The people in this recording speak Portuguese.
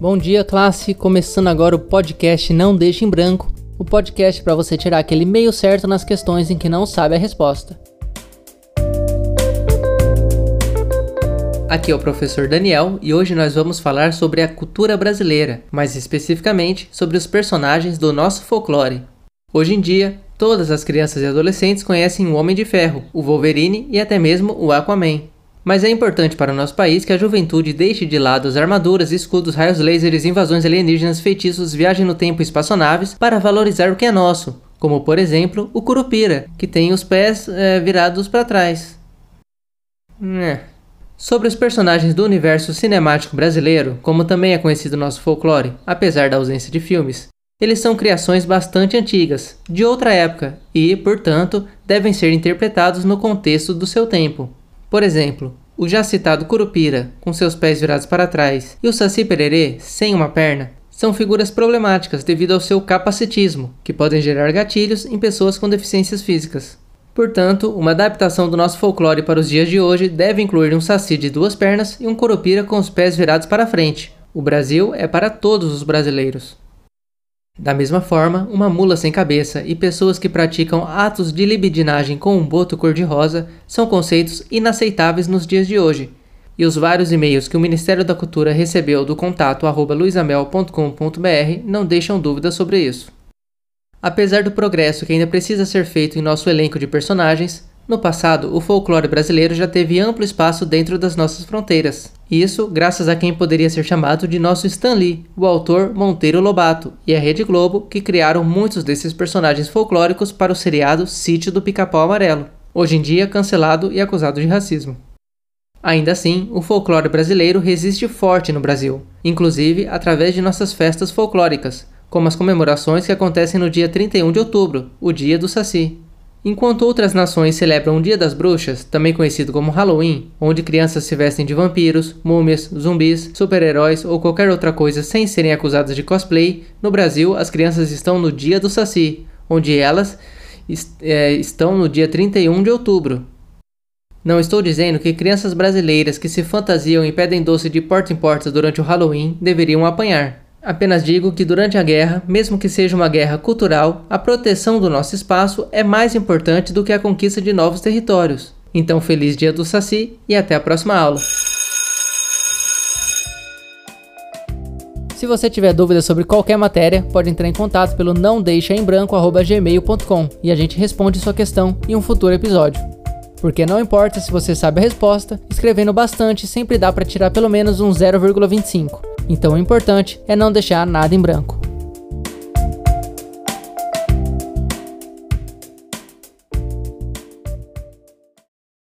Bom dia, classe! Começando agora o podcast Não Deixe em Branco o podcast para você tirar aquele meio certo nas questões em que não sabe a resposta. Aqui é o professor Daniel e hoje nós vamos falar sobre a cultura brasileira, mais especificamente sobre os personagens do nosso folclore. Hoje em dia, todas as crianças e adolescentes conhecem o Homem de Ferro, o Wolverine e até mesmo o Aquaman. Mas é importante para o nosso país que a juventude deixe de lado as armaduras, escudos, raios lasers, invasões alienígenas, feitiços, viagem no tempo e espaçonaves para valorizar o que é nosso, como por exemplo o Curupira, que tem os pés é, virados para trás. É. Sobre os personagens do universo cinemático brasileiro, como também é conhecido nosso folclore, apesar da ausência de filmes, eles são criações bastante antigas, de outra época, e, portanto, devem ser interpretados no contexto do seu tempo. Por exemplo, o já citado Curupira, com seus pés virados para trás, e o Saci Pererê, sem uma perna, são figuras problemáticas devido ao seu capacitismo, que podem gerar gatilhos em pessoas com deficiências físicas. Portanto, uma adaptação do nosso folclore para os dias de hoje deve incluir um saci de duas pernas e um curupira com os pés virados para frente. O Brasil é para todos os brasileiros. Da mesma forma, uma mula sem cabeça e pessoas que praticam atos de libidinagem com um boto cor-de-rosa são conceitos inaceitáveis nos dias de hoje. E os vários e-mails que o Ministério da Cultura recebeu do contato luisamel.com.br não deixam dúvidas sobre isso. Apesar do progresso que ainda precisa ser feito em nosso elenco de personagens, no passado, o folclore brasileiro já teve amplo espaço dentro das nossas fronteiras. Isso graças a quem poderia ser chamado de nosso Stan Lee, o autor Monteiro Lobato, e a Rede Globo, que criaram muitos desses personagens folclóricos para o seriado Sítio do Pica-Pau Amarelo, hoje em dia cancelado e acusado de racismo. Ainda assim, o folclore brasileiro resiste forte no Brasil, inclusive através de nossas festas folclóricas, como as comemorações que acontecem no dia 31 de outubro, o Dia do Saci. Enquanto outras nações celebram o Dia das Bruxas, também conhecido como Halloween, onde crianças se vestem de vampiros, múmias, zumbis, super-heróis ou qualquer outra coisa sem serem acusadas de cosplay, no Brasil as crianças estão no Dia do Saci, onde elas est é, estão no dia 31 de outubro. Não estou dizendo que crianças brasileiras que se fantasiam e pedem doce de porta em porta durante o Halloween deveriam apanhar. Apenas digo que durante a guerra, mesmo que seja uma guerra cultural, a proteção do nosso espaço é mais importante do que a conquista de novos territórios. Então, feliz dia do Saci e até a próxima aula. Se você tiver dúvidas sobre qualquer matéria, pode entrar em contato pelo não deixa em branco@gmail.com e a gente responde sua questão em um futuro episódio. Porque não importa se você sabe a resposta, escrevendo bastante sempre dá para tirar pelo menos um 0,25. Então o importante é não deixar nada em branco.